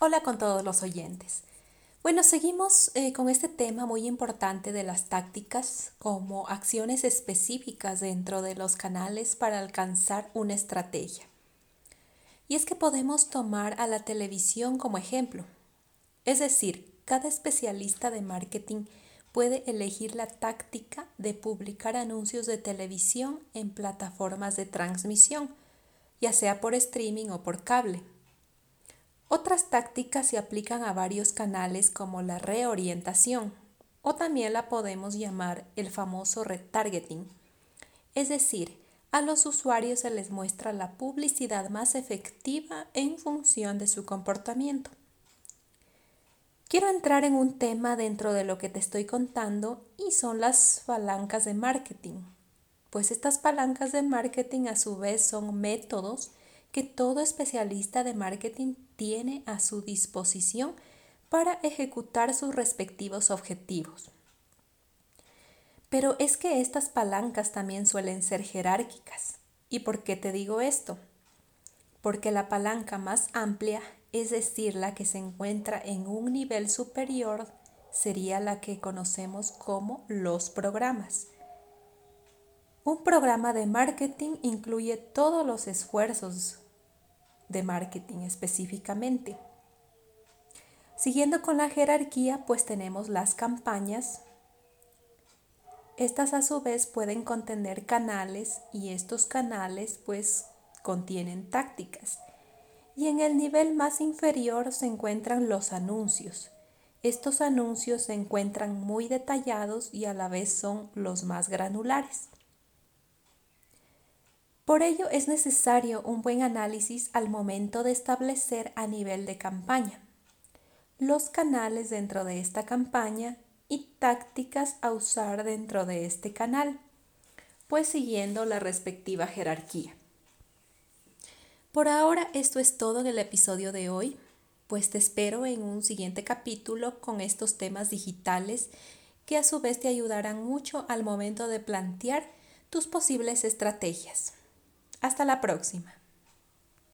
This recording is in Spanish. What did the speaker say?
Hola con todos los oyentes. Bueno, seguimos eh, con este tema muy importante de las tácticas como acciones específicas dentro de los canales para alcanzar una estrategia. Y es que podemos tomar a la televisión como ejemplo. Es decir, cada especialista de marketing puede elegir la táctica de publicar anuncios de televisión en plataformas de transmisión, ya sea por streaming o por cable. Otras tácticas se aplican a varios canales como la reorientación o también la podemos llamar el famoso retargeting. Es decir, a los usuarios se les muestra la publicidad más efectiva en función de su comportamiento. Quiero entrar en un tema dentro de lo que te estoy contando y son las palancas de marketing. Pues estas palancas de marketing a su vez son métodos que todo especialista de marketing tiene a su disposición para ejecutar sus respectivos objetivos. Pero es que estas palancas también suelen ser jerárquicas. ¿Y por qué te digo esto? Porque la palanca más amplia, es decir, la que se encuentra en un nivel superior, sería la que conocemos como los programas. Un programa de marketing incluye todos los esfuerzos de marketing específicamente. Siguiendo con la jerarquía, pues tenemos las campañas. Estas a su vez pueden contener canales y estos canales pues contienen tácticas. Y en el nivel más inferior se encuentran los anuncios. Estos anuncios se encuentran muy detallados y a la vez son los más granulares. Por ello es necesario un buen análisis al momento de establecer a nivel de campaña los canales dentro de esta campaña y tácticas a usar dentro de este canal, pues siguiendo la respectiva jerarquía. Por ahora esto es todo en el episodio de hoy, pues te espero en un siguiente capítulo con estos temas digitales que a su vez te ayudarán mucho al momento de plantear tus posibles estrategias. Hasta la próxima.